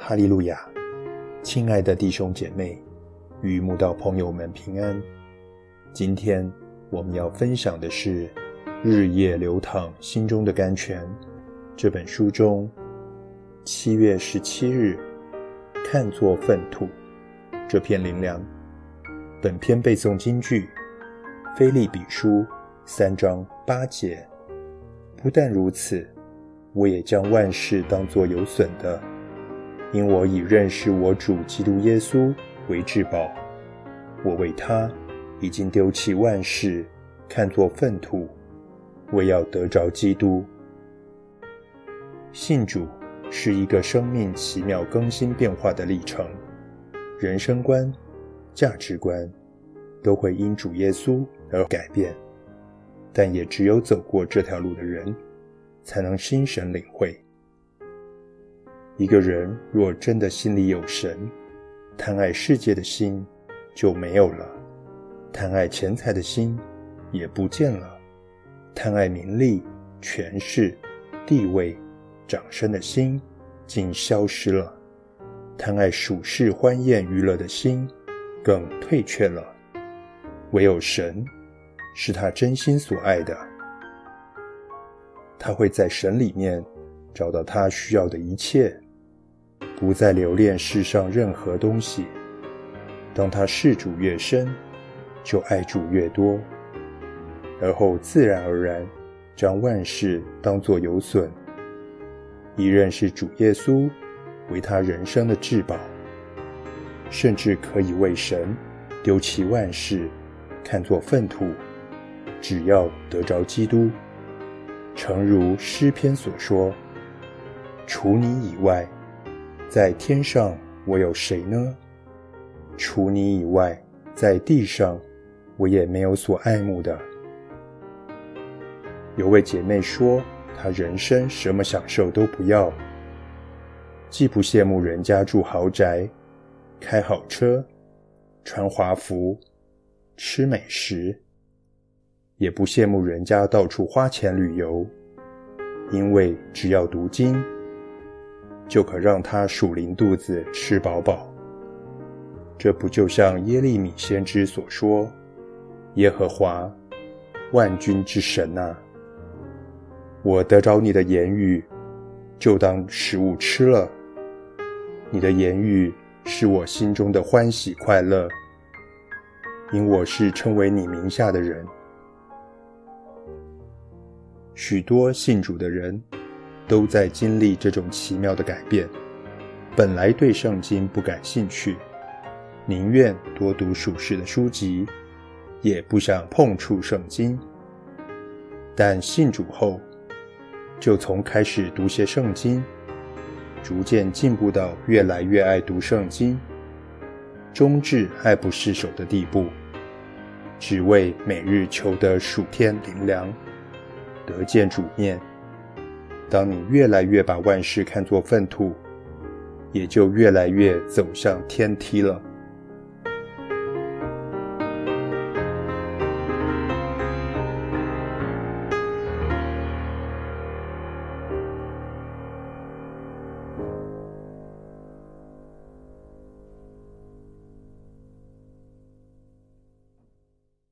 哈利路亚，亲爱的弟兄姐妹与慕道朋友们平安。今天我们要分享的是《日夜流淌心中的甘泉》这本书中七月十七日看作粪土这篇灵粮。本篇背诵金句：菲利比书三章八节。不但如此，我也将万事当作有损的。因我已认识我主基督耶稣为至宝，我为他已经丢弃万事，看作粪土，为要得着基督。信主是一个生命奇妙更新变化的历程，人生观、价值观都会因主耶稣而改变，但也只有走过这条路的人，才能心神领会。一个人若真的心里有神，贪爱世界的心就没有了；贪爱钱财的心也不见了；贪爱名利、权势、地位、掌声的心竟消失了；贪爱属世欢宴娱乐的心更退却了。唯有神是他真心所爱的，他会在神里面找到他需要的一切。不再留恋世上任何东西。当他事主越深，就爱主越多，而后自然而然将万事当作有损，一认识主耶稣为他人生的至宝，甚至可以为神丢弃万事，看作粪土，只要得着基督。诚如诗篇所说：“除你以外。”在天上，我有谁呢？除你以外，在地上，我也没有所爱慕的。有位姐妹说，她人生什么享受都不要，既不羡慕人家住豪宅、开好车、穿华服、吃美食，也不羡慕人家到处花钱旅游，因为只要读经。就可让他属灵肚子吃饱饱。这不就像耶利米先知所说：“耶和华，万军之神呐，我得着你的言语，就当食物吃了。你的言语是我心中的欢喜快乐，因我是称为你名下的人。许多信主的人。”都在经历这种奇妙的改变。本来对圣经不感兴趣，宁愿多读属世的书籍，也不想碰触圣经。但信主后，就从开始读些圣经，逐渐进步到越来越爱读圣经，终至爱不释手的地步，只为每日求得暑天灵凉，得见主面。当你越来越把万事看作粪土，也就越来越走向天梯了。